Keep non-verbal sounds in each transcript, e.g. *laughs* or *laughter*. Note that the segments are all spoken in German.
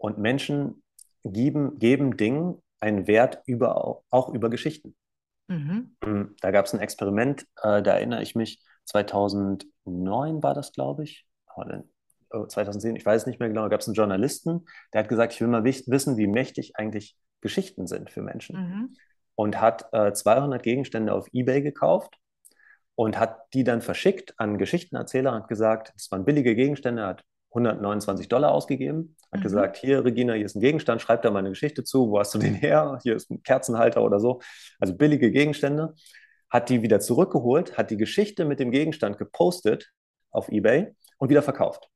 Und Menschen geben, geben Dingen einen Wert über, auch über Geschichten. Mhm. Mm, da gab es ein Experiment, äh, da erinnere ich mich, 2009 war das, glaube ich. 2010, ich weiß es nicht mehr genau, da gab es einen Journalisten, der hat gesagt, ich will mal wissen, wie mächtig eigentlich Geschichten sind für Menschen. Mhm. Und hat äh, 200 Gegenstände auf Ebay gekauft und hat die dann verschickt an Geschichtenerzähler und gesagt, das waren billige Gegenstände, hat 129 Dollar ausgegeben, hat mhm. gesagt, hier Regina, hier ist ein Gegenstand, schreib da mal eine Geschichte zu, wo hast du den *laughs* her? Hier ist ein Kerzenhalter oder so. Also billige Gegenstände. Hat die wieder zurückgeholt, hat die Geschichte mit dem Gegenstand gepostet auf eBay und wieder verkauft.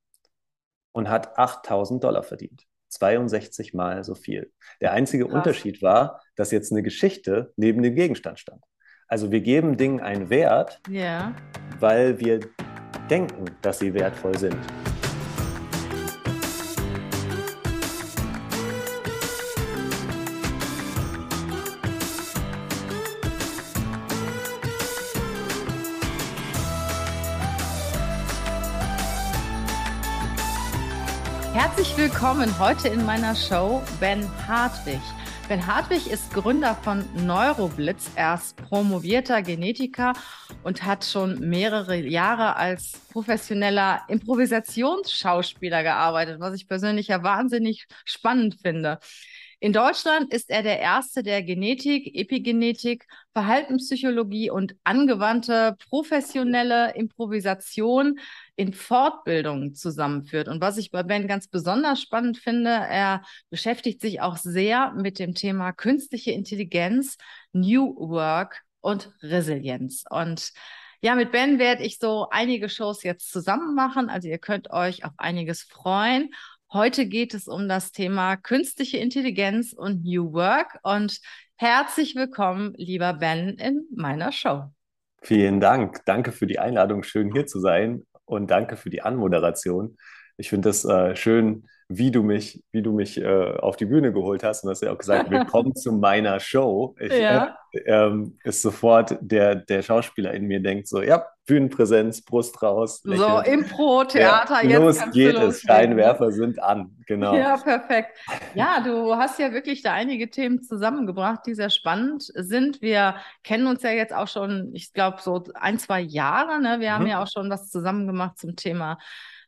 Und hat 8000 Dollar verdient. 62 Mal so viel. Der einzige Krass. Unterschied war, dass jetzt eine Geschichte neben dem Gegenstand stand. Also wir geben Dingen einen Wert, ja. weil wir denken, dass sie wertvoll sind. Herzlich willkommen heute in meiner Show Ben Hartwig. Ben Hartwig ist Gründer von Neuroblitz. Er ist promovierter Genetiker und hat schon mehrere Jahre als professioneller Improvisationsschauspieler gearbeitet, was ich persönlich ja wahnsinnig spannend finde. In Deutschland ist er der Erste, der Genetik, Epigenetik, Verhaltenspsychologie und angewandte professionelle Improvisation in Fortbildungen zusammenführt. Und was ich bei Ben ganz besonders spannend finde, er beschäftigt sich auch sehr mit dem Thema künstliche Intelligenz, New Work und Resilienz. Und ja, mit Ben werde ich so einige Shows jetzt zusammen machen. Also ihr könnt euch auf einiges freuen. Heute geht es um das Thema künstliche Intelligenz und New Work. Und herzlich willkommen, lieber Ben, in meiner Show. Vielen Dank. Danke für die Einladung. Schön hier zu sein. Und danke für die Anmoderation. Ich finde es äh, schön, wie du mich, wie du mich äh, auf die Bühne geholt hast. Und hast ja auch gesagt, *laughs* willkommen zu meiner Show. Ich, ja. äh, ähm, ist sofort der, der Schauspieler in mir denkt so, ja, Bühnenpräsenz, Brust raus. Lächeln. So, Impro, Theater, ja, jetzt Los geht es, Scheinwerfer sind an, genau. Ja, perfekt. Ja, du hast ja wirklich da einige Themen zusammengebracht, die sehr spannend sind. Wir kennen uns ja jetzt auch schon, ich glaube, so ein, zwei Jahre. Ne? Wir mhm. haben ja auch schon was zusammen gemacht zum Thema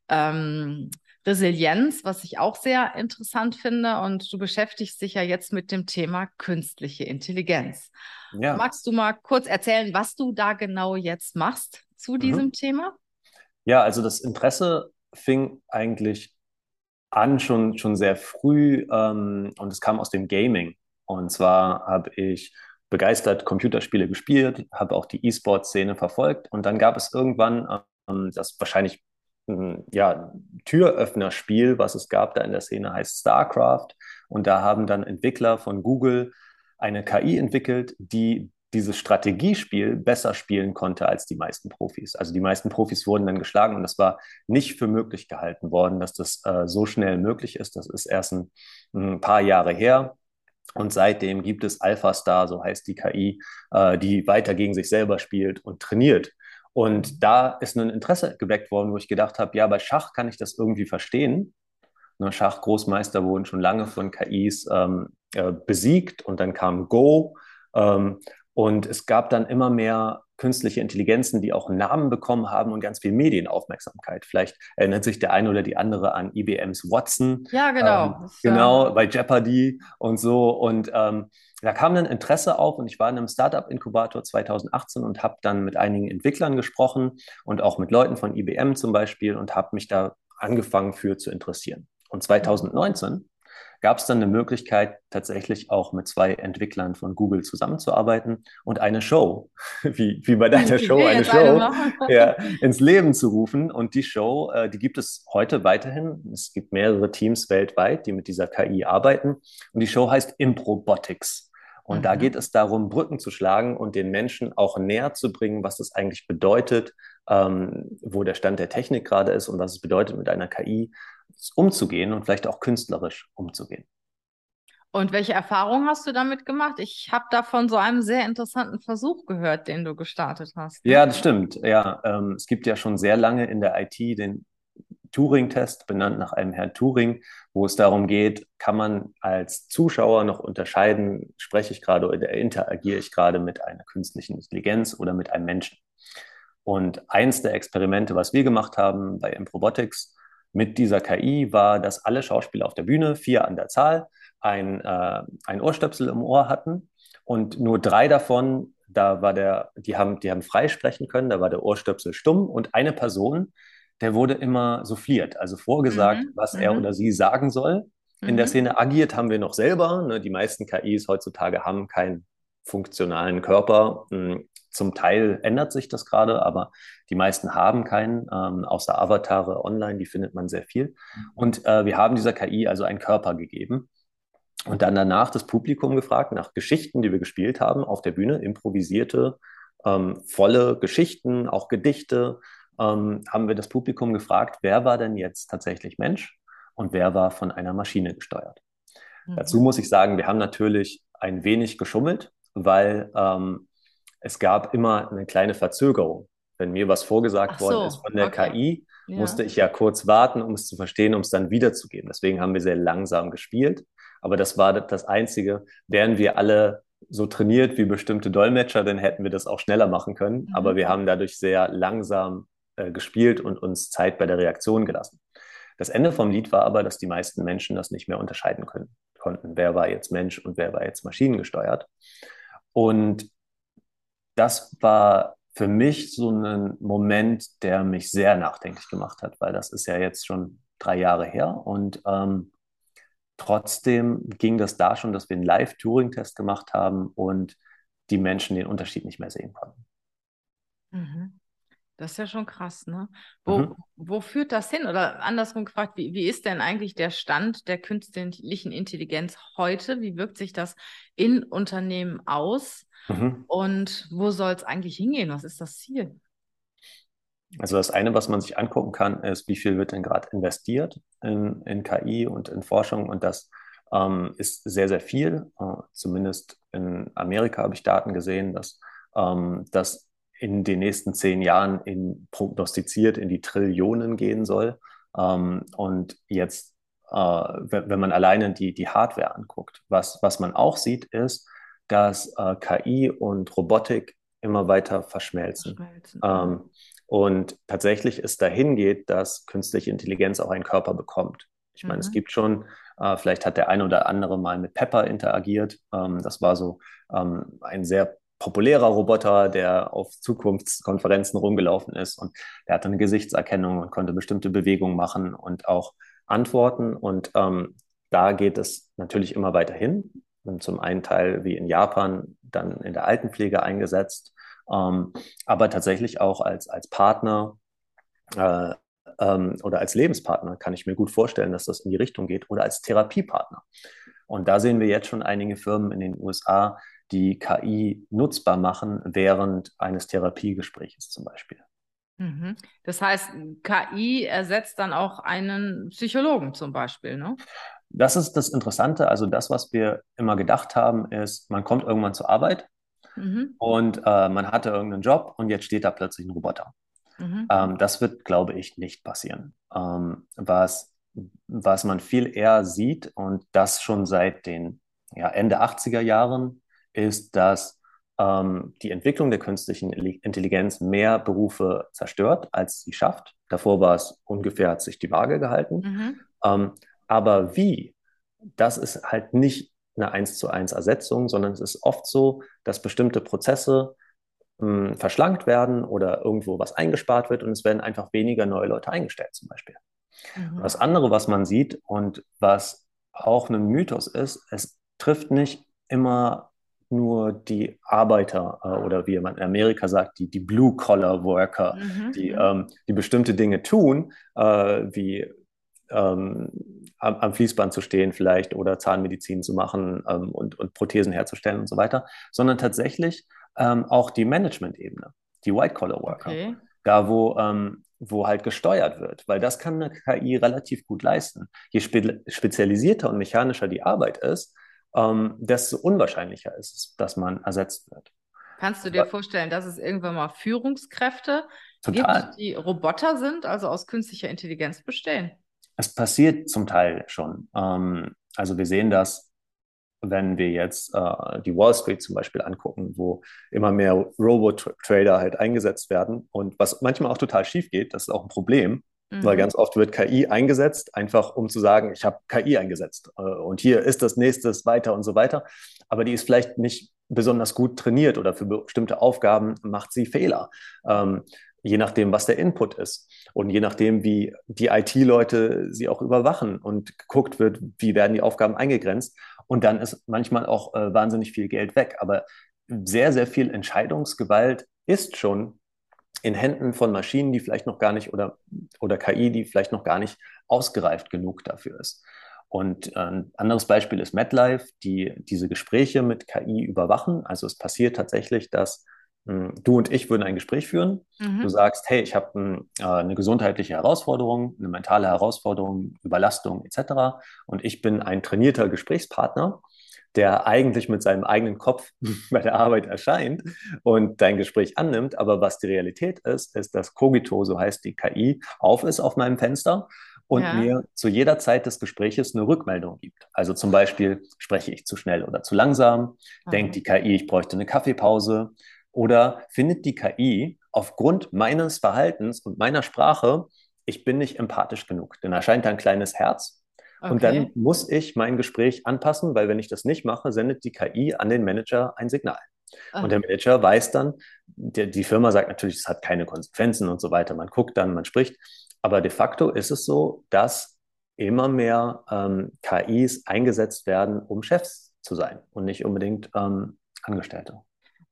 ähm, Resilienz, was ich auch sehr interessant finde. Und du beschäftigst dich ja jetzt mit dem Thema künstliche Intelligenz. Ja. Magst du mal kurz erzählen, was du da genau jetzt machst zu mhm. diesem mhm. Thema? Ja, also das Interesse fing eigentlich an schon, schon sehr früh ähm, und es kam aus dem Gaming. Und zwar habe ich begeistert Computerspiele gespielt, habe auch die E-Sport-Szene verfolgt und dann gab es irgendwann ähm, das wahrscheinlich ja, Türöffnerspiel, was es gab da in der Szene, heißt StarCraft. Und da haben dann Entwickler von Google eine KI entwickelt, die dieses Strategiespiel besser spielen konnte als die meisten Profis. Also die meisten Profis wurden dann geschlagen und das war nicht für möglich gehalten worden, dass das äh, so schnell möglich ist. Das ist erst ein, ein, paar Jahre her. Und seitdem gibt es AlphaStar, so heißt die KI, äh, die weiter gegen sich selber spielt und trainiert. Und da ist ein Interesse geweckt worden, wo ich gedacht habe, ja, bei Schach kann ich das irgendwie verstehen. Ne, Schachgroßmeister wurden schon lange von KIs ähm, äh, besiegt und dann kam Go. Ähm, und es gab dann immer mehr künstliche Intelligenzen, die auch Namen bekommen haben und ganz viel Medienaufmerksamkeit. Vielleicht erinnert sich der eine oder die andere an IBMs Watson. Ja, genau. Ähm, genau, bei Jeopardy und so. Und ähm, da kam dann Interesse auf und ich war in einem Startup-Inkubator 2018 und habe dann mit einigen Entwicklern gesprochen und auch mit Leuten von IBM zum Beispiel und habe mich da angefangen für zu interessieren. Und 2019 gab es dann eine Möglichkeit, tatsächlich auch mit zwei Entwicklern von Google zusammenzuarbeiten und eine Show, *laughs* wie, wie bei deiner Show, eine Show *laughs* ja, ins Leben zu rufen. Und die Show, äh, die gibt es heute weiterhin. Es gibt mehrere Teams weltweit, die mit dieser KI arbeiten. Und die Show heißt Improbotics. Und mhm. da geht es darum, Brücken zu schlagen und den Menschen auch näher zu bringen, was das eigentlich bedeutet, ähm, wo der Stand der Technik gerade ist und was es bedeutet, mit einer KI umzugehen und vielleicht auch künstlerisch umzugehen. Und welche Erfahrungen hast du damit gemacht? Ich habe da von so einem sehr interessanten Versuch gehört, den du gestartet hast. Ne? Ja, das stimmt. Ja, ähm, es gibt ja schon sehr lange in der IT den Turing-Test, benannt nach einem Herrn Turing, wo es darum geht, kann man als Zuschauer noch unterscheiden, spreche ich gerade oder interagiere ich gerade mit einer künstlichen Intelligenz oder mit einem Menschen. Und eins der Experimente, was wir gemacht haben bei Improbotics mit dieser KI, war, dass alle Schauspieler auf der Bühne, vier an der Zahl, ein, äh, ein Ohrstöpsel im Ohr hatten und nur drei davon, da war der, die haben, die haben frei sprechen können, da war der Ohrstöpsel stumm und eine Person, der wurde immer souffliert, also vorgesagt, mhm. was er mhm. oder sie sagen soll. In mhm. der Szene agiert haben wir noch selber. Ne? Die meisten KIs heutzutage haben keinen funktionalen Körper. Hm, zum Teil ändert sich das gerade, aber die meisten haben keinen, ähm, außer Avatare online, die findet man sehr viel. Mhm. Und äh, wir haben dieser KI also einen Körper gegeben und dann danach das Publikum gefragt nach Geschichten, die wir gespielt haben auf der Bühne, improvisierte, ähm, volle Geschichten, auch Gedichte. Ähm, haben wir das Publikum gefragt, wer war denn jetzt tatsächlich Mensch und wer war von einer Maschine gesteuert. Mhm. Dazu muss ich sagen, wir haben natürlich ein wenig geschummelt, weil ähm, es gab immer eine kleine Verzögerung. Wenn mir was vorgesagt so, worden ist von der okay. KI, ja. musste ich ja kurz warten, um es zu verstehen, um es dann wiederzugeben. Deswegen haben wir sehr langsam gespielt. Aber das war das Einzige. Wären wir alle so trainiert wie bestimmte Dolmetscher, dann hätten wir das auch schneller machen können. Mhm. Aber wir haben dadurch sehr langsam äh, gespielt und uns Zeit bei der Reaktion gelassen. Das Ende vom Lied war aber, dass die meisten Menschen das nicht mehr unterscheiden können, konnten. Wer war jetzt Mensch und wer war jetzt maschinengesteuert? Und das war für mich so ein Moment, der mich sehr nachdenklich gemacht hat, weil das ist ja jetzt schon drei Jahre her und ähm, trotzdem ging das da schon, dass wir einen Live-Turing-Test gemacht haben und die Menschen den Unterschied nicht mehr sehen konnten. Mhm. Das ist ja schon krass, ne? Wo, mhm. wo führt das hin? Oder andersrum gefragt, wie, wie ist denn eigentlich der Stand der künstlichen Intelligenz heute? Wie wirkt sich das in Unternehmen aus? Mhm. Und wo soll es eigentlich hingehen? Was ist das Ziel? Also das eine, was man sich angucken kann, ist, wie viel wird denn gerade investiert in, in KI und in Forschung und das ähm, ist sehr, sehr viel. Äh, zumindest in Amerika habe ich Daten gesehen, dass ähm, das in den nächsten zehn Jahren in, prognostiziert in die Trillionen gehen soll. Ähm, und jetzt, äh, wenn, wenn, man alleine die, die Hardware anguckt, was, was man auch sieht, ist, dass äh, KI und Robotik immer weiter verschmelzen. verschmelzen. Ähm, und tatsächlich es dahin geht, dass künstliche Intelligenz auch einen Körper bekommt. Ich meine, mhm. es gibt schon, äh, vielleicht hat der eine oder andere mal mit Pepper interagiert. Ähm, das war so ähm, ein sehr populärer Roboter, der auf Zukunftskonferenzen rumgelaufen ist und der hatte eine Gesichtserkennung und konnte bestimmte Bewegungen machen und auch antworten. Und ähm, da geht es natürlich immer weiter hin. Zum einen Teil wie in Japan dann in der Altenpflege eingesetzt, ähm, aber tatsächlich auch als, als Partner äh, ähm, oder als Lebenspartner kann ich mir gut vorstellen, dass das in die Richtung geht oder als Therapiepartner. Und da sehen wir jetzt schon einige Firmen in den USA, die KI nutzbar machen während eines Therapiegespräches zum Beispiel. Mhm. Das heißt, KI ersetzt dann auch einen Psychologen zum Beispiel, ne? Das ist das Interessante. Also das, was wir immer gedacht haben, ist, man kommt irgendwann zur Arbeit mhm. und äh, man hatte irgendeinen Job und jetzt steht da plötzlich ein Roboter. Mhm. Ähm, das wird, glaube ich, nicht passieren. Ähm, was, was man viel eher sieht und das schon seit den ja, Ende 80er Jahren ist, dass ähm, die Entwicklung der künstlichen Intelligenz mehr Berufe zerstört, als sie schafft. Davor war es ungefähr, hat sich die Waage gehalten. Mhm. Ähm, aber wie, das ist halt nicht eine 1 zu 1 Ersetzung, sondern es ist oft so, dass bestimmte Prozesse mh, hm, verschlankt werden oder irgendwo was eingespart wird und es werden einfach weniger neue Leute eingestellt zum Beispiel. Mhm. Das andere, was man sieht und was auch ein Mythos ist, es trifft nicht immer nur die Arbeiter äh, oder wie man in Amerika sagt, die, die Blue-Collar-Worker, mhm. die, mhm. ähm, die bestimmte Dinge tun, äh, wie ähm, am, am, Fließband zu stehen vielleicht oder Zahnmedizin zu machen ähm, und, und Prothesen herzustellen und so weiter, sondern tatsächlich ähm, auch die Management-Ebene, die White-Collar-Worker, okay. da wo, ähm, wo halt gesteuert wird, weil das kann eine KI relativ gut leisten. Je spe spezialisierter und mechanischer die Arbeit ist, ähm, desto unwahrscheinlicher ist es, dass man ersetzt wird. Kannst du dir vorstellen, dass es irgendwann mal Führungskräfte Total. Gibt, die Roboter sind, also aus künstlicher Intelligenz bestehen. Es passiert zum Teil schon. Ähm, also wir sehen das, wenn wir jetzt äh, die Wall Street zum Beispiel angucken, wo immer mehr Robot-Trader halt eingesetzt werden und was manchmal auch total schief geht, das ist auch ein Problem, mhm. weil ganz oft wird KI eingesetzt, einfach um zu sagen, ich habe KI eingesetzt äh, und hier ist das nächstes weiter und so weiter. Aber die ist vielleicht nicht besonders gut trainiert oder für bestimmte Aufgaben macht sie Fehler. Ähm, je nachdem, was der Input ist und je nachdem, wie die IT-Leute sie auch überwachen und geguckt wird, wie werden die Aufgaben eingegrenzt. Und dann ist manchmal auch äh, wahnsinnig viel Geld weg. Aber sehr, sehr viel Entscheidungsgewalt ist schon in Händen von Maschinen, die vielleicht noch gar nicht oder, oder KI, die vielleicht noch gar nicht ausgereift genug dafür ist. Und äh, ein anderes Beispiel ist MetLife, die diese Gespräche mit KI überwachen. Also es passiert tatsächlich, dass du und ich würden ein Gespräch führen. Mhm. Du sagst, hey, ich habe hm, äh, eine gesundheitliche Herausforderung, eine mentale Herausforderung, Überlastung etc. Und ich bin ein trainierter Gesprächspartner, der eigentlich mit seinem eigenen Kopf *laughs* bei der Arbeit erscheint und dein Gespräch annimmt. Aber was die Realität ist, ist, dass Cogito, so heißt die KI, auf ist auf meinem Fenster und ja. mir zu jeder Zeit des Gespräches eine Rückmeldung gibt. Also zum Beispiel spreche ich zu schnell oder zu langsam, mhm. denkt die KI, ich bräuchte eine Kaffeepause oder findet die KI aufgrund meines Verhaltens und meiner Sprache, ich bin nicht empathisch genug. Dann erscheint da ein kleines Herz. Okay. Und dann muss ich mein Gespräch anpassen, weil wenn ich das nicht mache, sendet die KI an den Manager ein Signal. Ach. Und der Manager weiß dann, der, die Firma sagt natürlich, es hat keine Konsequenzen und so weiter. Man guckt dann, man spricht. Aber de facto ist es so, dass immer mehr ähm, KIs eingesetzt werden, um Chefs zu sein und nicht unbedingt ähm, Angestellte.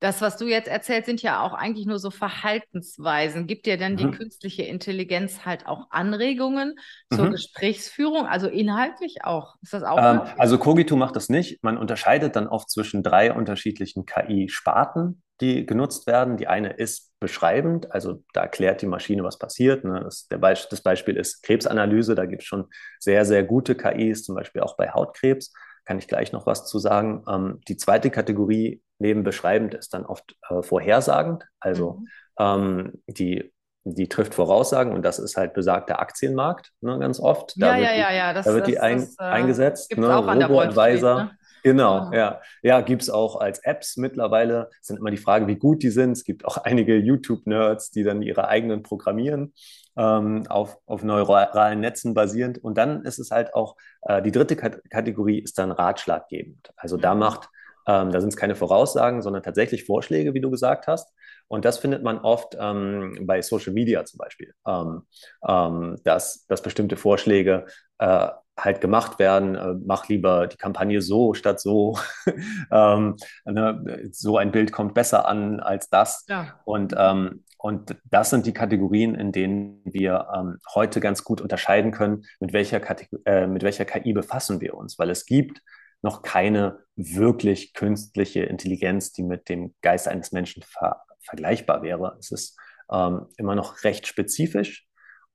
Das, was du jetzt erzählst, sind ja auch eigentlich nur so Verhaltensweisen. Gibt dir denn mhm. die künstliche Intelligenz halt auch Anregungen zur mhm. Gesprächsführung, also inhaltlich auch? Ist das auch? Ähm, also Cogito macht das nicht. Man unterscheidet dann oft zwischen drei unterschiedlichen KI-Sparten, die genutzt werden. Die eine ist beschreibend, also da erklärt die Maschine, was passiert. Ne? Das, Be das Beispiel ist Krebsanalyse. Da gibt es schon sehr, sehr gute KIs, zum Beispiel auch bei Hautkrebs kann ich gleich noch was zu sagen. Ähm, die zweite Kategorie neben beschreibend ist dann oft äh, vorhersagend. Also mhm. ähm, die, die trifft Voraussagen und das ist halt besagter Aktienmarkt ne, ganz oft. Da ja, ja, ja, ja. Das, da wird das, die ein, das, äh, eingesetzt. Ne, auch an der Advisor. Ne? Genau, ja. Ja, ja gibt es auch als Apps mittlerweile. Es sind immer die Frage, wie gut die sind. Es gibt auch *laughs* einige YouTube-Nerds, die dann ihre eigenen programmieren, ähm, auf, auf neuralen Netzen basierend. Und dann ist es halt auch, äh, die dritte K Kategorie ist dann ratschlaggebend. Also mhm. da macht ähm, da sind es keine Voraussagen, sondern tatsächlich Vorschläge, wie du gesagt hast. Und das findet man oft ähm, bei Social Media zum Beispiel, ähm, ähm, dass, dass bestimmte Vorschläge äh, halt gemacht werden. Äh, mach lieber die Kampagne so statt so. *laughs* ähm, ne, so ein Bild kommt besser an als das. Ja. Und, ähm, und das sind die Kategorien, in denen wir ähm, heute ganz gut unterscheiden können, mit welcher, äh, mit welcher KI befassen wir uns. Weil es gibt noch keine wirklich künstliche Intelligenz, die mit dem Geist eines Menschen ver vergleichbar wäre. Es ist ähm, immer noch recht spezifisch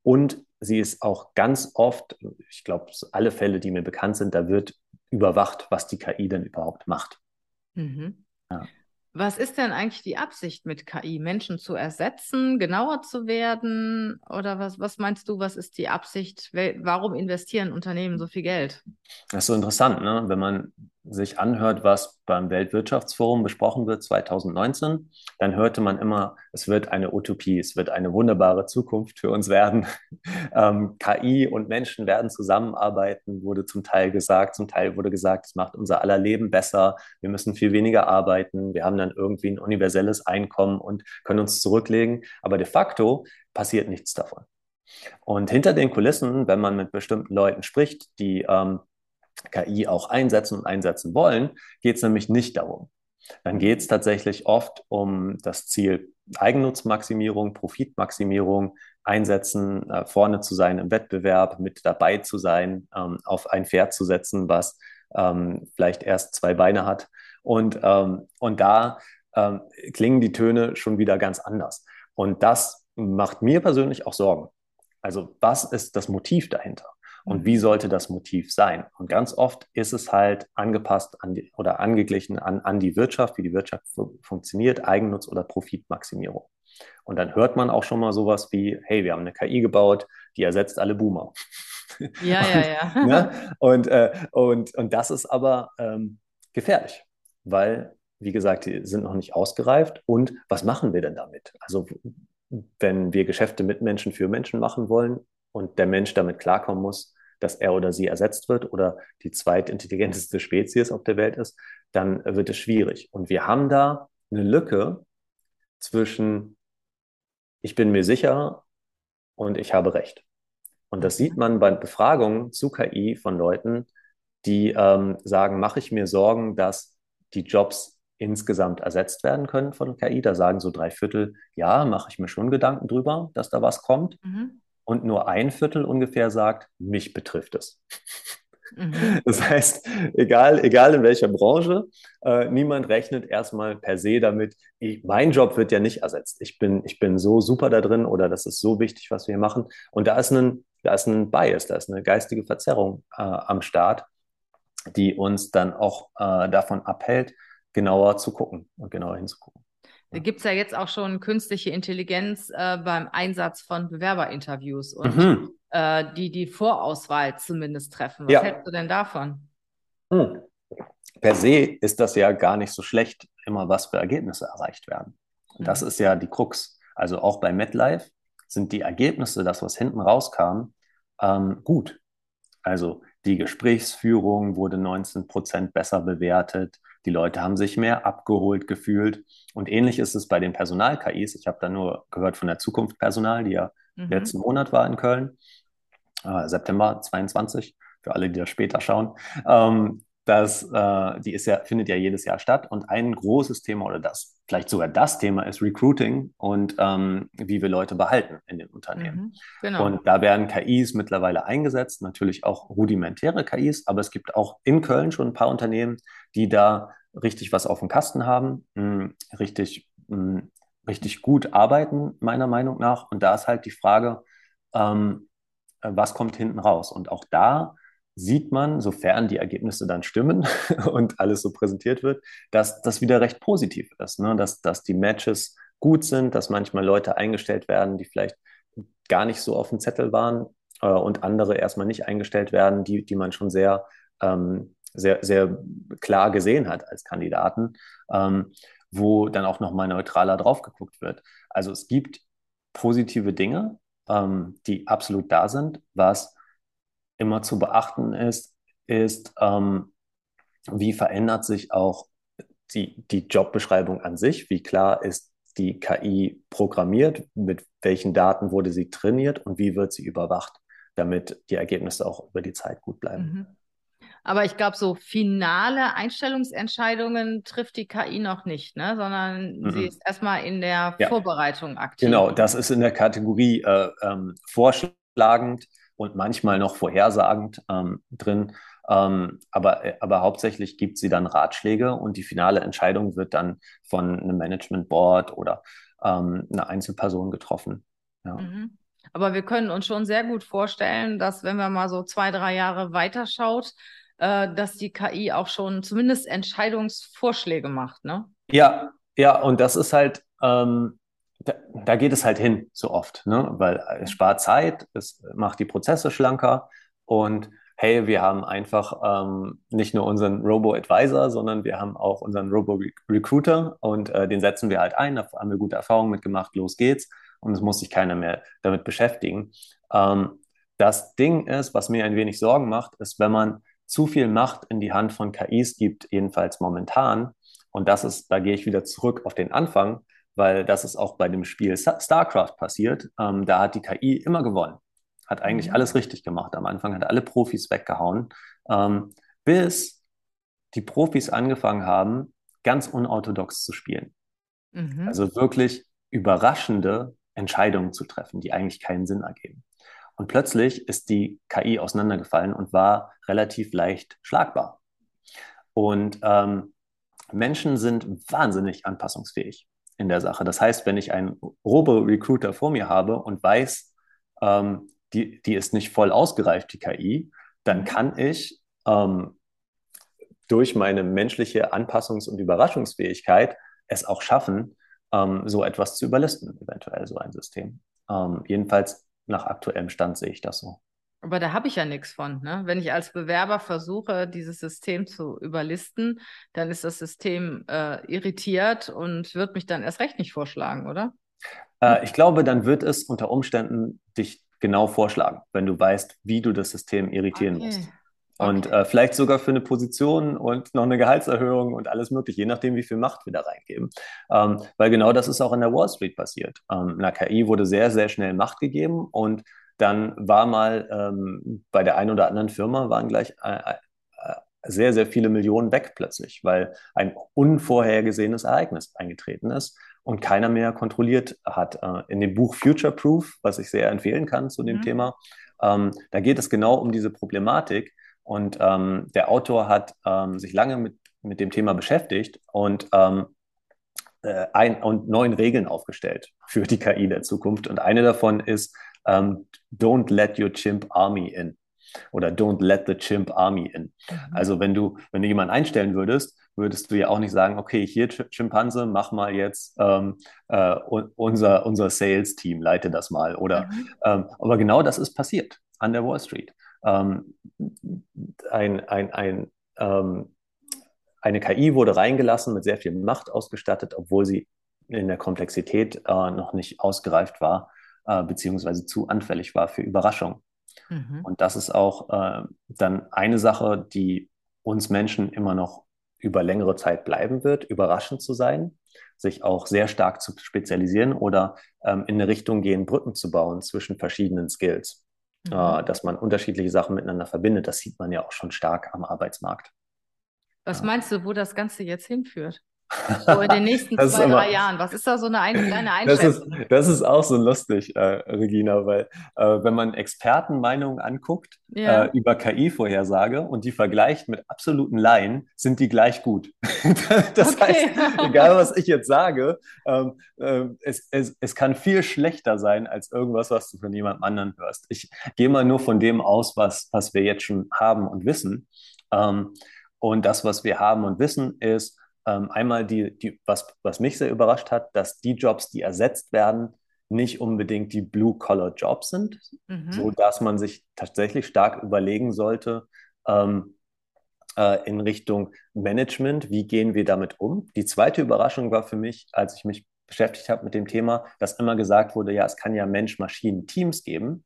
und sie ist auch ganz oft, ich glaube, alle Fälle, die mir bekannt sind, da wird überwacht, was die KI denn überhaupt macht. Mhm. Ja. Was ist denn eigentlich die Absicht mit KI? Menschen zu ersetzen, genauer zu werden? Oder was, was meinst du, was ist die Absicht? Warum investieren Unternehmen so viel Geld? Das ist so interessant, ne? wenn man sich anhört, was beim Weltwirtschaftsforum besprochen wird 2019, dann hörte man immer, es wird eine Utopie, es wird eine wunderbare Zukunft für uns werden. *laughs* ähm, KI und Menschen werden zusammenarbeiten, wurde zum Teil gesagt. Zum Teil wurde gesagt, es macht unser aller Leben besser. Wir müssen viel weniger arbeiten. Wir haben dann irgendwie ein universelles Einkommen und können uns zurücklegen. Aber de facto passiert nichts davon. Und hinter den Kulissen, wenn man mit bestimmten Leuten spricht, die ähm, KI auch einsetzen und einsetzen wollen, geht es nämlich nicht darum. Dann geht es tatsächlich oft um das Ziel Eigennutzmaximierung, Profitmaximierung, einsetzen, äh, vorne zu sein im Wettbewerb, mit dabei zu sein, ähm, auf ein Pferd zu setzen, was ähm, vielleicht erst zwei Beine hat. Und, ähm, und da klingen die Töne schon wieder ganz anders. Und das macht mir persönlich auch Sorgen. Also was ist das Motiv dahinter? Und wie sollte das Motiv sein? Und ganz oft ist es halt angepasst an die, oder angeglichen an, an die Wirtschaft, wie die Wirtschaft fu funktioniert, Eigennutz oder Profitmaximierung. Und dann hört man auch schon mal sowas wie, hey, wir haben eine KI gebaut, die ersetzt alle Boomer. Ja, ja, ja. ne? und, äh, und, und das ist aber ähm, gefährlich, weil, wie gesagt, die sind noch nicht ausgereift. Und was machen wir denn damit? Also, wenn wir Geschäfte mit Menschen für Menschen machen wollen und der Mensch damit klarkommen muss, dass er oder sie ersetzt wird oder die zweitintelligenteste Spezies auf der Welt ist, dann wird es schwierig. Und wir haben da eine Lücke zwischen ich bin mir sicher und ich habe recht. Und das sieht man bei Befragungen zu KI von Leuten, die ähm, sagen, mache ich mir Sorgen, dass die Jobs insgesamt ersetzt werden können von KI. Da sagen so drei Viertel, ja, mache ich mir schon Gedanken drüber, dass da was kommt. Mhm. Und nur ein Viertel ungefähr sagt, mich betrifft es. Mhm. *laughs* Das heißt, egal, egal in welcher Branche, äh, niemand rechnet erstmal per se damit, ich, mein Job wird ja nicht ersetzt. Ich bin, ich bin so super da drin oder das ist so wichtig, was wir hier machen. Und da ist ein, da ist ein Bias, da ist eine geistige Verzerrung äh, am Start, die uns dann auch äh, davon abhält, genauer zu gucken und genauer hinzugucken. Da gibt es ja jetzt auch schon künstliche Intelligenz äh, beim Einsatz von Bewerberinterviews und mhm. äh, die die Vorauswahl zumindest treffen. Was ja. hältst du denn davon? Hm. Per se ist das ja gar nicht so schlecht, immer was für Ergebnisse erreicht werden. Mhm. Das ist ja die Krux. Also auch bei MetLife sind die Ergebnisse, das, was hinten rauskam, ähm, gut. Also die Gesprächsführung wurde 19 Prozent besser bewertet. Die Leute haben sich mehr abgeholt gefühlt. Und ähnlich ist es bei den Personal-KIs. Ich habe da nur gehört von der Zukunft Personal, die ja mhm. letzten Monat war in Köln, äh, September 22, für alle, die da später schauen. Ähm, das, äh, die ist ja, findet ja jedes Jahr statt. Und ein großes Thema oder das, vielleicht sogar das Thema ist Recruiting und ähm, wie wir Leute behalten in den Unternehmen. Mhm, genau. Und da werden KIs mittlerweile eingesetzt, natürlich auch rudimentäre KIs, aber es gibt auch in Köln schon ein paar Unternehmen, die da richtig was auf dem Kasten haben, mh, hm, richtig, mh, hm, richtig gut arbeiten, meiner Meinung nach. Und da ist halt die Frage, ähm, was kommt hinten raus? Und auch da sieht man, sofern die Ergebnisse dann stimmen *laughs* und alles so präsentiert wird, dass das wieder recht positiv ist, ne? dass, dass die Matches gut sind, dass manchmal Leute eingestellt werden, die vielleicht gar nicht so auf dem Zettel waren äh, und andere erstmal nicht eingestellt werden, die, die man schon sehr, ähm, sehr, sehr klar gesehen hat als Kandidaten, ähm, wo dann auch nochmal neutraler drauf geguckt wird. Also es gibt positive Dinge, ähm, die absolut da sind, was immer zu beachten ist, ist, ähm, wie verändert sich auch die, die Jobbeschreibung an sich, wie klar ist die KI programmiert, mit welchen Daten wurde sie trainiert und wie wird sie überwacht, damit die Ergebnisse auch über die Zeit gut bleiben. Mhm. Aber ich glaube, so finale Einstellungsentscheidungen trifft die KI noch nicht, ne? sondern mhm. sie ist erstmal in der ja. Vorbereitung aktiv. Genau, das ist in der Kategorie äh, ähm, vorschlagend und manchmal noch vorhersagend ähm, drin. Ähm, aber, aber hauptsächlich gibt sie dann Ratschläge und die finale Entscheidung wird dann von einem Management Board oder ähm, einer Einzelperson getroffen. Ja. Mhm. Aber wir können uns schon sehr gut vorstellen, dass wenn man mal so zwei, drei Jahre weiterschaut, äh, dass die KI auch schon zumindest Entscheidungsvorschläge macht, ne? Ja, ja, und das ist halt, ähm, da, da, geht es halt hin so oft, ne? weil es spart Zeit, es macht die Prozesse schlanker und hey, wir haben einfach ähm, nicht nur unseren Robo-Advisor, sondern wir haben auch unseren Robo-Recruiter und äh, den setzen wir halt ein, da haben wir gute Erfahrungen mitgemacht, los geht's. Und es muss sich keiner mehr damit beschäftigen. Ähm, das Ding ist, was mir ein wenig Sorgen macht, ist, wenn man zu viel Macht in die Hand von KIs gibt, jedenfalls momentan, und das ist, da gehe ich wieder zurück auf den Anfang, weil das ist auch bei dem Spiel StarCraft passiert. Ähm, da hat die KI immer gewonnen, hat eigentlich mhm. alles richtig gemacht. Am Anfang hat alle Profis weggehauen, ähm, bis die Profis angefangen haben, ganz unorthodox zu spielen. Mhm. Also wirklich überraschende Entscheidungen zu treffen, die eigentlich keinen Sinn ergeben. Und plötzlich ist die KI auseinandergefallen und war relativ leicht schlagbar. Und ähm, Menschen sind wahnsinnig anpassungsfähig in der Sache. Das heißt, wenn ich einen Robo-Recruiter vor mir habe und weiß, ähm, die, die ist nicht voll ausgereift, die KI, dann kann ich ähm, durch meine menschliche Anpassungs- und Überraschungsfähigkeit es auch schaffen, ähm, so etwas zu überlisten, eventuell so ein System. Ähm, jedenfalls nach aktuellem Stand sehe ich das so. Aber da habe ich ja nichts von. Ne? Wenn ich als Bewerber versuche, dieses System zu überlisten, dann ist das System äh, irritiert und wird mich dann erst recht nicht vorschlagen, oder? Äh, ich glaube, dann wird es unter Umständen dich genau vorschlagen, wenn du weißt, wie du das System irritieren okay. musst. Und okay. äh, vielleicht sogar für eine Position und noch eine Gehaltserhöhung und alles mögliche, je nachdem, wie viel Macht wir da reingeben. Ähm, weil genau das ist auch in der Wall Street passiert. Ähm, einer KI wurde sehr, sehr schnell Macht gegeben und dann war mal ähm, bei der einen oder anderen Firma waren gleich äh, äh, sehr, sehr viele Millionen weg plötzlich, weil ein unvorhergesehenes Ereignis eingetreten ist und keiner mehr kontrolliert hat. Äh, in dem Buch Future Proof, was ich sehr empfehlen kann zu dem mhm. Thema, ähm, da geht es genau um diese Problematik, und ähm, der Autor hat ähm, sich lange mit, mit dem Thema beschäftigt und, ähm, äh, ein, und neun Regeln aufgestellt für die KI der Zukunft. Und eine davon ist, ähm, don't let your chimp army in oder don't let the chimp army in. Mhm. Also wenn du, wenn du jemanden einstellen würdest, würdest du ja auch nicht sagen, okay, hier Schimpanse, mach mal jetzt ähm, äh, unser, unser Sales-Team, leite das mal. Oder, mhm. ähm, aber genau das ist passiert an der Wall Street ähm, ein, ein, ein, ähm, eine KI wurde reingelassen, mit sehr viel Macht ausgestattet, obwohl sie in der Komplexität äh, noch nicht ausgereift war, äh, beziehungsweise zu anfällig war für Überraschung. Mhm. Und das ist auch äh, dann eine Sache, die uns Menschen immer noch über längere Zeit bleiben wird, überraschend zu sein, sich auch sehr stark zu spezialisieren oder ähm, in eine Richtung gehen, Brücken zu bauen zwischen verschiedenen Skills mhm. äh, dass man unterschiedliche Sachen miteinander verbindet. Das sieht man ja auch schon stark am Arbeitsmarkt. Was meinst du, wo das Ganze jetzt hinführt? So in den nächsten *laughs* zwei, immer, drei Jahren. Was ist da so eine ein, kleine Einschätzung? Das ist, das ist auch so lustig, äh, Regina, weil äh, wenn man Expertenmeinungen anguckt ja. äh, über KI-Vorhersage und die vergleicht mit absoluten Laien, sind die gleich gut. *laughs* das okay. heißt, egal was ich jetzt sage, ähm, äh, es, es, es kann viel schlechter sein als irgendwas, was du von jemandem anderen hörst. Ich gehe mal nur von dem aus, was, was wir jetzt schon haben und wissen. Ähm, und das, was wir haben und wissen, ist, ähm, einmal die, die, was, was mich sehr überrascht hat, dass die Jobs, die ersetzt werden, nicht unbedingt die Blue-Collar-Jobs sind, mhm. so dass man sich tatsächlich stark überlegen sollte ähm, äh, in Richtung Management, wie gehen wir damit um. Die zweite Überraschung war für mich, als ich mich beschäftigt habe mit dem Thema, dass immer gesagt wurde, ja, es kann ja Mensch-Maschinen-Teams geben,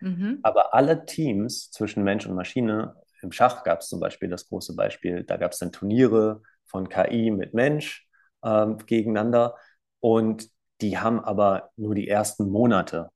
mhm. aber alle Teams zwischen Mensch und Maschine, im Schach gab es zum Beispiel das große Beispiel, da gab es dann Turniere, von KI mit Mensch ähm, gegeneinander. Und die haben aber nur die ersten Monate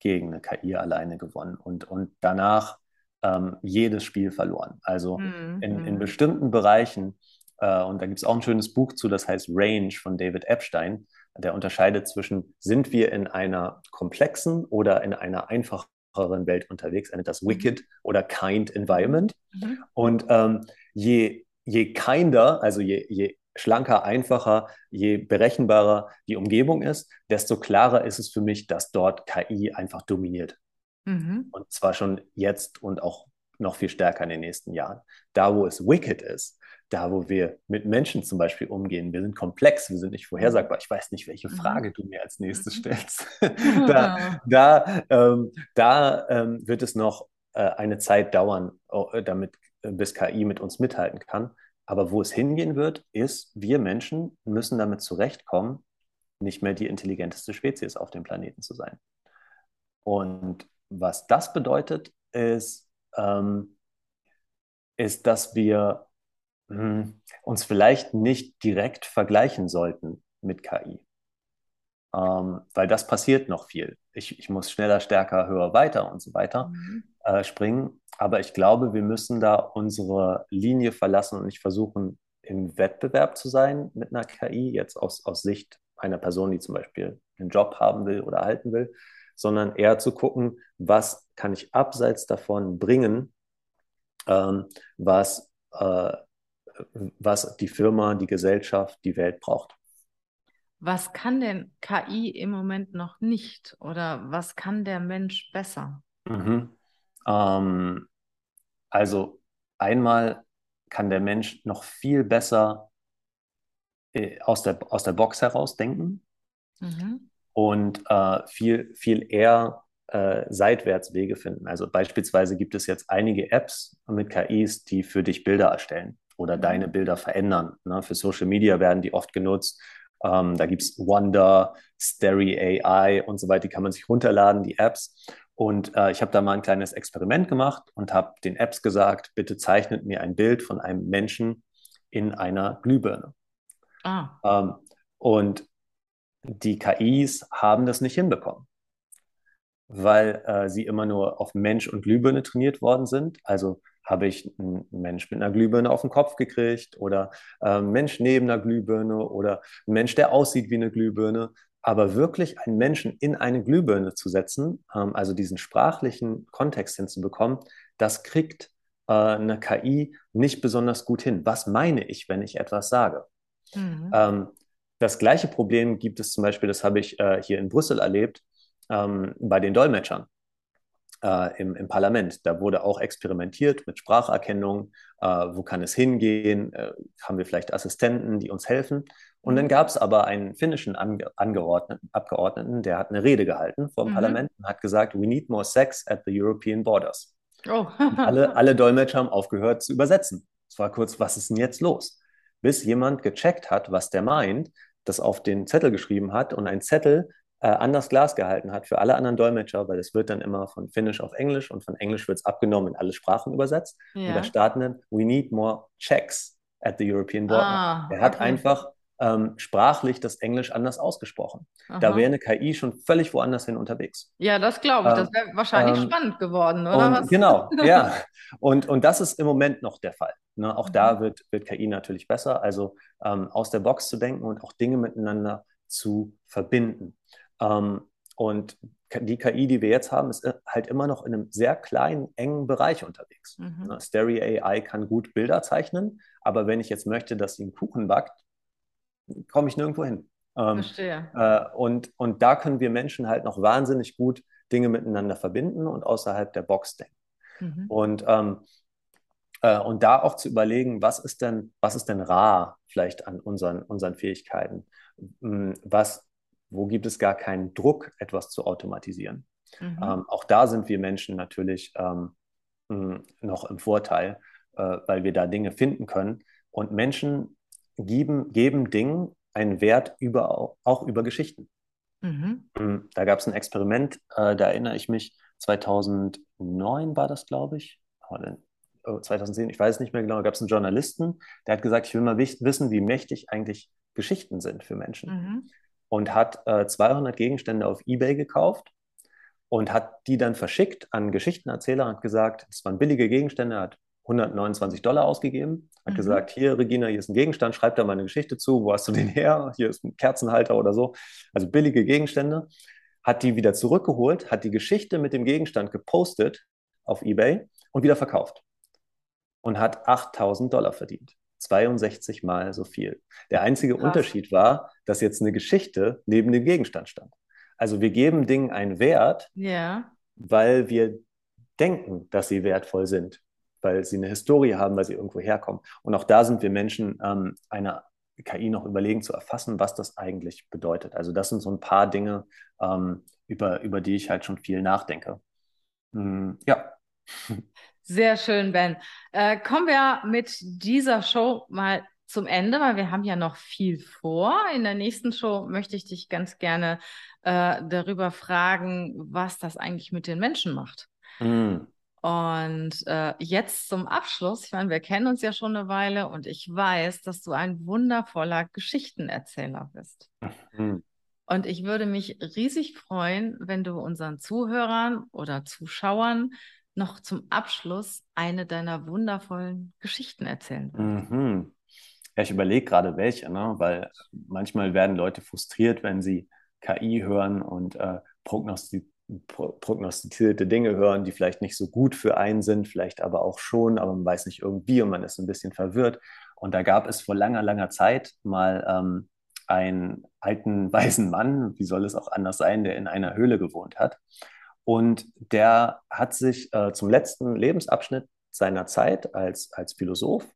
gegen eine KI alleine gewonnen und, und danach ähm, jedes Spiel verloren. Also mhm. in, in bestimmten Bereichen, äh, und da gibt es auch ein schönes Buch zu, das heißt Range von David Epstein, der unterscheidet zwischen, sind wir in einer komplexen oder in einer einfacheren Welt unterwegs, er nennt das mhm. Wicked oder Kind Environment. Mhm. Und ähm, je je kinder, also je, je schlanker, einfacher, je berechenbarer die Umgebung ist, desto klarer ist es für mich, dass dort KI einfach dominiert. Mhm. Und zwar schon jetzt und auch noch viel stärker in den nächsten Jahren. Da, wo es wicked ist, da, wo wir mit Menschen zum Beispiel umgehen, wir sind komplex, wir sind nicht vorhersagbar. Ich weiß nicht, welche mhm. Frage du mir als nächstes mhm. stellst. *laughs* da da, ähm, da ähm, wird es noch äh, eine Zeit dauern, oh, damit bis KI mit uns mithalten kann. Aber wo es hingehen wird, ist, wir Menschen müssen damit zurechtkommen, nicht mehr die intelligenteste Spezies auf dem Planeten zu sein. Und was das bedeutet, ist, ähm, ist dass wir mh, hm, uns vielleicht nicht direkt vergleichen sollten mit KI. Ähm, weil das passiert noch viel. Ich, ich muss schneller, stärker, höher, weiter und so weiter mhm. Äh, springen. Aber ich glaube, wir müssen da unsere Linie verlassen und nicht versuchen, im Wettbewerb zu sein mit einer KI, jetzt aus, aus Sicht einer Person, die zum Beispiel einen Job haben will oder erhalten will, sondern eher zu gucken, was kann ich abseits davon bringen, ähm, was, äh, was die Firma, die Gesellschaft, die Welt braucht. Was kann denn KI im Moment noch nicht oder was kann der Mensch besser? Mhm. Ähm, also einmal kann der Mensch noch viel besser äh, aus, der, aus der Box heraus denken. mhm. und äh, viel, viel eher äh, Seitwärtswege finden. Also beispielsweise gibt es jetzt einige Apps mit KIs, die für dich Bilder erstellen oder mhm. deine Bilder verändern. Ne? Für Social Media werden die oft genutzt. Ähm, da gibt es Wonder, Starry AI und so weiter. Die kann man sich runterladen, die Apps. Und äh, ich habe da mal ein kleines Experiment gemacht und habe den Apps gesagt, bitte zeichnet mir ein Bild von einem Menschen in einer Glühbirne. Ah. Ähm, und die KIs haben das nicht hinbekommen, weil äh, sie immer nur auf Mensch und Glühbirne trainiert worden sind. Also habe ich einen Mensch mit einer Glühbirne auf den Kopf gekriegt oder äh, einen Mensch neben einer Glühbirne oder einen Mensch, der aussieht wie eine Glühbirne. Aber wirklich einen Menschen in eine Glühbirne zu setzen, ähm, also diesen sprachlichen Kontext hinzubekommen, das kriegt äh, eine KI nicht besonders gut hin. Was meine ich, wenn ich etwas sage? Mhm. Ähm, das gleiche Problem gibt es zum Beispiel, das habe ich äh, hier in Brüssel erlebt, ähm, bei den Dolmetschern äh, im, im, Parlament. Da wurde auch experimentiert mit Spracherkennung. Äh, wo kann es hingehen? Äh, haben wir vielleicht Assistenten, die uns helfen? Und dann mhm. gab es aber einen finnischen Ange Abgeordneten, der hat eine Rede gehalten vor dem mhm. Parlament und hat gesagt, we need more sex at the European borders. Oh. alle, *laughs* alle Dolmetscher haben aufgehört zu übersetzen. Es war kurz, was ist denn jetzt los? Bis jemand gecheckt hat, was der meint, das auf den Zettel geschrieben hat und ein Zettel äh, an das Glas gehalten hat für alle anderen Dolmetscher, weil es wird dann immer von Finnisch auf Englisch und von Englisch wird es abgenommen in alle Sprachen übersetzt. Ja. Und da starten dann, we need more checks at the European Border. Ah, er hat okay. einfach ähm, sprachlich das Englisch anders ausgesprochen. Aha. Da wäre eine KI schon völlig woanders hin unterwegs. Ja, das glaube ich. Das wäre ähm, wahrscheinlich ähm, spannend geworden, oder? Und, genau, *laughs* ja. Und, und das ist im Moment noch der Fall. Ne? Auch mhm. da wird, wird KI natürlich besser. Also ähm, aus der Box zu denken und auch Dinge miteinander zu verbinden. Ähm, und die KI, die wir jetzt haben, ist äh, halt immer noch in einem sehr kleinen, engen Bereich unterwegs. Mhm. Ne, Stereo AI kann gut Bilder zeichnen, aber wenn ich jetzt möchte, dass sie einen Kuchen backt, komme ich nirgendwo hin. Ähm, Verstehe. Äh, und, und da können wir Menschen halt noch wahnsinnig gut Dinge miteinander verbinden und außerhalb der Box denken. Mhm. Und, ähm, äh, und da auch zu überlegen, was ist denn, was ist denn rar vielleicht an unseren, unseren Fähigkeiten? Was, wo gibt es gar keinen Druck, etwas zu automatisieren? Mhm. Ähm, auch da sind wir Menschen natürlich ähm, hm, noch im Vorteil, äh, weil wir da Dinge finden können. Und Menschen geben, geben Dingen einen Wert über, auch über Geschichten. Mhm. Hm, da gab es ein Experiment, äh, da erinnere ich mich, 2009 war das, glaube ich. 2010, ich weiß es nicht mehr genau, da gab es einen Journalisten, der hat gesagt, ich will mal wissen, wie mächtig eigentlich Geschichten sind für Menschen. Mhm und hat äh, 200 Gegenstände auf eBay gekauft und hat die dann verschickt an Geschichtenerzähler und hat gesagt, das waren billige Gegenstände, hat 129 Dollar ausgegeben, hat mhm. gesagt, hier Regina, hier ist ein Gegenstand, schreib da mal eine Geschichte zu, wo hast du den her? Hier ist ein Kerzenhalter oder so. Also billige Gegenstände. Hat die wieder zurückgeholt, hat die Geschichte mit dem Gegenstand gepostet auf eBay und wieder verkauft. Und hat 8000 Dollar verdient. 62 Mal so viel. Der einzige Krass. Unterschied war, dass jetzt eine Geschichte neben dem Gegenstand stand. Also wir geben Dingen einen Wert, ja. weil wir denken, dass sie wertvoll sind, weil sie eine Historie haben, weil sie irgendwo herkommen. Und auch da sind wir Menschen ähm, einer KI noch überlegen zu erfassen, was das eigentlich bedeutet. Also das sind so ein paar Dinge, ähm, über, über die ich halt schon viel nachdenke. Hm, ja. *laughs* Sehr schön, Ben. Äh, kommen wir mit dieser Show mal zum Ende, weil wir haben ja noch viel vor. In der nächsten Show möchte ich dich ganz gerne äh, darüber fragen, was das eigentlich mit den Menschen macht. Mm. Und äh, jetzt zum Abschluss, ich meine, wir kennen uns ja schon eine Weile und ich weiß, dass du ein wundervoller Geschichtenerzähler bist. Mm. Und ich würde mich riesig freuen, wenn du unseren Zuhörern oder Zuschauern noch zum Abschluss eine deiner wundervollen Geschichten erzählen würdest. Mhm. Ja, ich überlege gerade welche, ne? weil manchmal werden Leute frustriert, wenn sie KI hören und äh, prognostiziert prognostizierte Dinge hören, die vielleicht nicht so gut für einen sind, vielleicht aber auch schon, aber man weiß nicht irgendwie und man ist ein bisschen verwirrt. Und da gab es vor langer, langer Zeit mal ähm, einen alten, *laughs* weisen Mann, wie soll es auch anders sein, der in einer Höhle gewohnt hat. Und der hat sich äh, zum letzten Lebensabschnitt seiner Zeit als, als Philosoph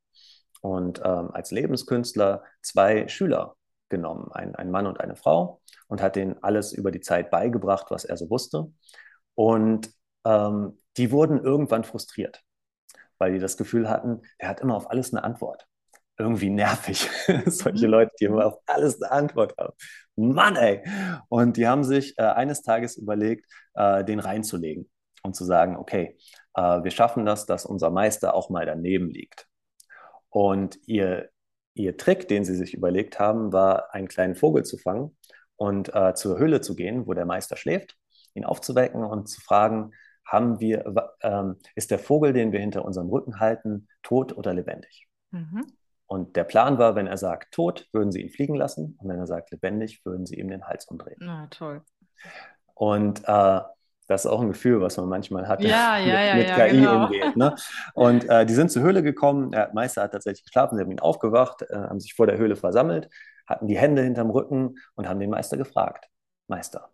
und ähm, als Lebenskünstler zwei Schüler genommen, ein, ein Mann und eine Frau, und hat denen alles über die Zeit beigebracht, was er so wusste. Und ähm, die wurden irgendwann frustriert, weil die das Gefühl hatten, er hat immer auf alles eine Antwort. Irgendwie nervig, *laughs* solche mhm. Leute, die immer auf alles eine Antwort haben. Mann, ey! Und die haben sich äh, eines Tages überlegt, äh, den reinzulegen und zu sagen, okay, äh, wir schaffen das, dass unser Meister auch mal daneben liegt. Und ihr, ihr Trick, den sie sich überlegt haben, war, einen kleinen Vogel zu fangen und äh, zur Höhle zu gehen, wo der Meister schläft, ihn aufzuwecken und zu fragen, haben wir, ähm, ist der Vogel, den wir hinter unserem Rücken halten, tot oder lebendig? Mhm. Und der Plan war, wenn er sagt tot, würden sie ihn fliegen lassen. Und wenn er sagt lebendig, würden sie ihm den Hals umdrehen. Na, toll. Und äh, das ist auch ein Gefühl, was man manchmal hat, ja, mit, ja, mit ja, KI genau. umgeht. Ne? Und äh, die sind zur Höhle gekommen. Der Meister hat tatsächlich geschlafen, sie haben ihn aufgewacht, äh, haben sich vor der Höhle versammelt, hatten die Hände hinterm Rücken und haben den Meister gefragt: Meister,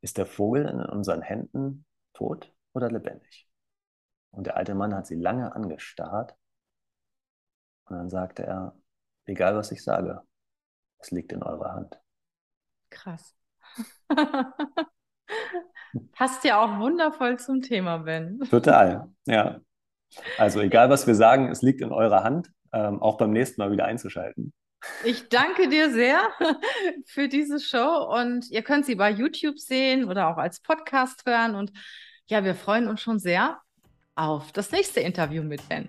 ist der Vogel in unseren Händen tot oder lebendig? Und der alte Mann hat sie lange angestarrt und dann sagte er, egal was ich sage, es liegt in eurer Hand. Krass. *laughs* Passt ja auch wundervoll zum Thema, Ben. Total, ja. Also egal was wir sagen, es liegt in eurer Hand, ähm, auch beim nächsten Mal wieder einzuschalten. Ich danke dir sehr *laughs* für diese Show und ihr könnt sie bei YouTube sehen oder auch als Podcast hören. Und ja, wir freuen uns schon sehr auf das nächste Interview mit Ben.